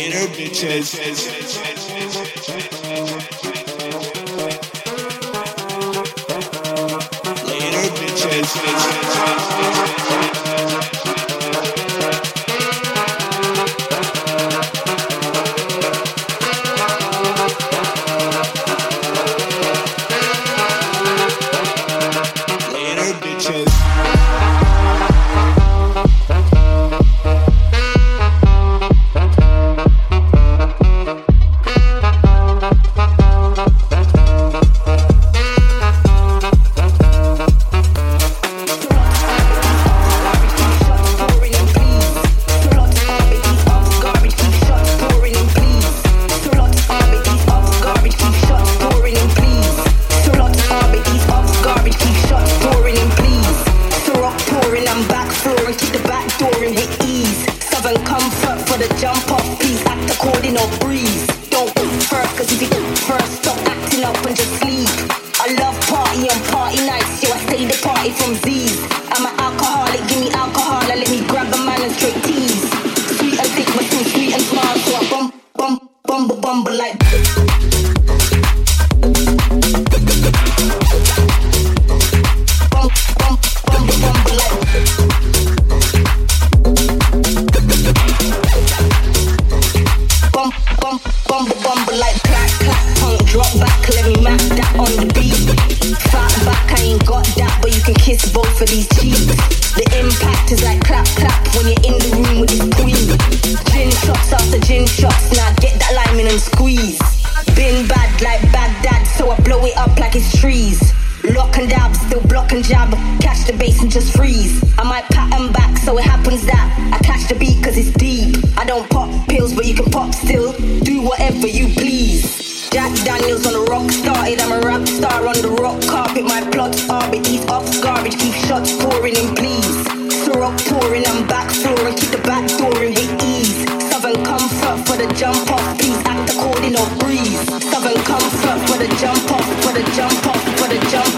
Later, bitches. Later, bitches. the rock carpet. My plot are beneath ops garbage. Keep shots pouring and please. Syrup pouring, I'm back flooring. Keep the back door in with ease. Southern comfort for the jump off. Please act according or breeze. Southern comfort for the jump off, for the jump off, for the jump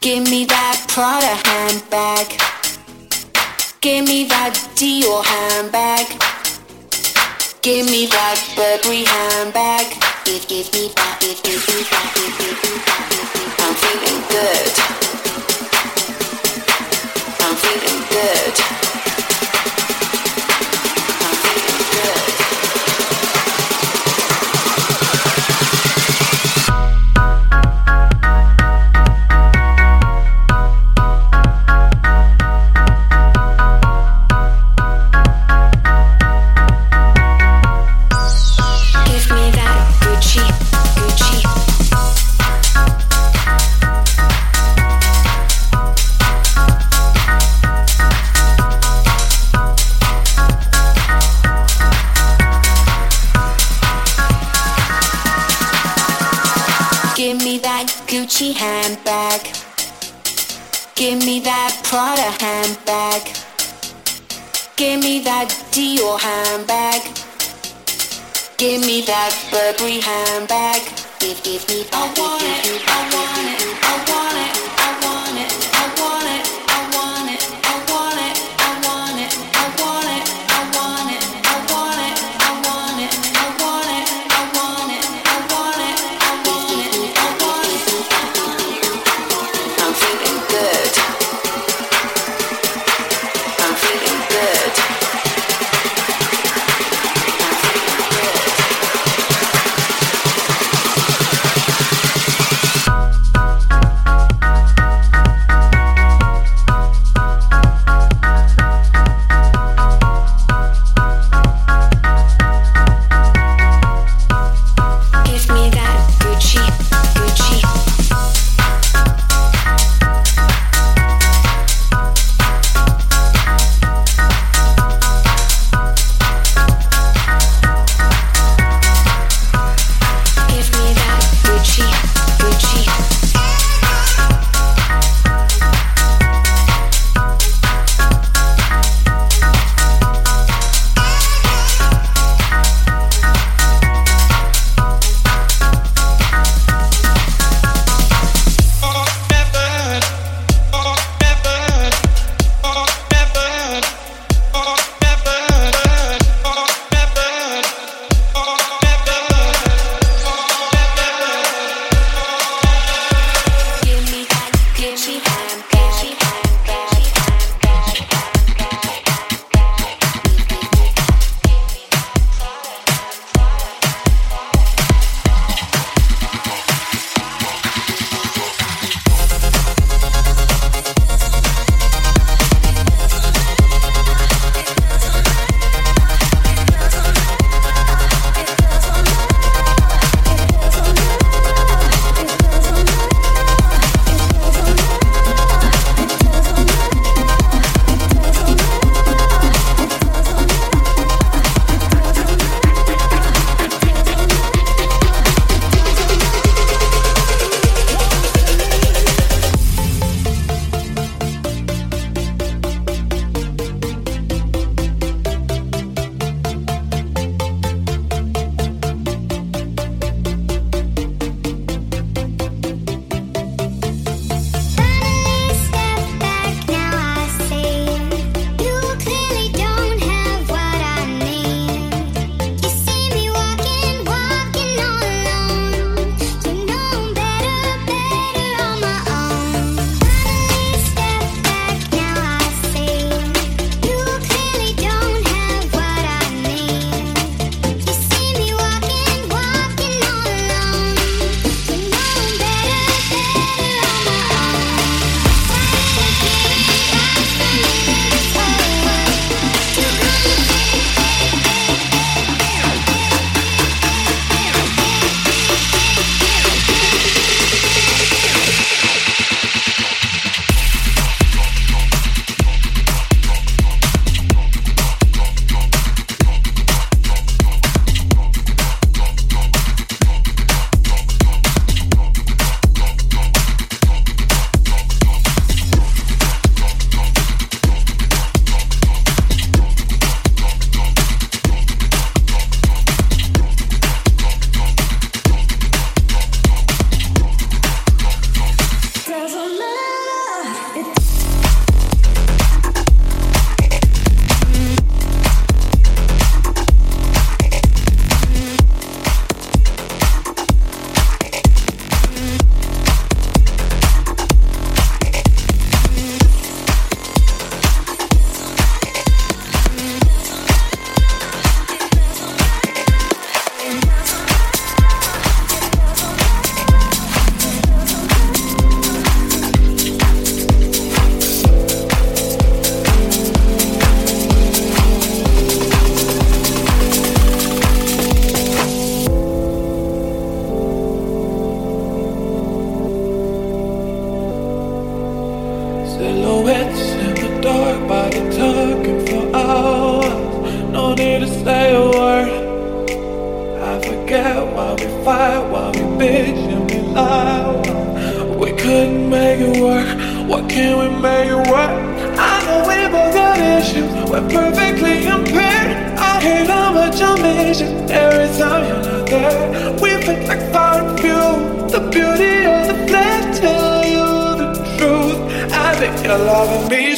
Give me that Prada handbag. Give me that Dior handbag. Give me that Burberry handbag. Give, give me that, give, give me that, give, give give that. I'm feeling good. I'm feeling good. Give me that Dior handbag. Give me that Burberry handbag. Give, give me that. I want it. I want it. I want it. loving me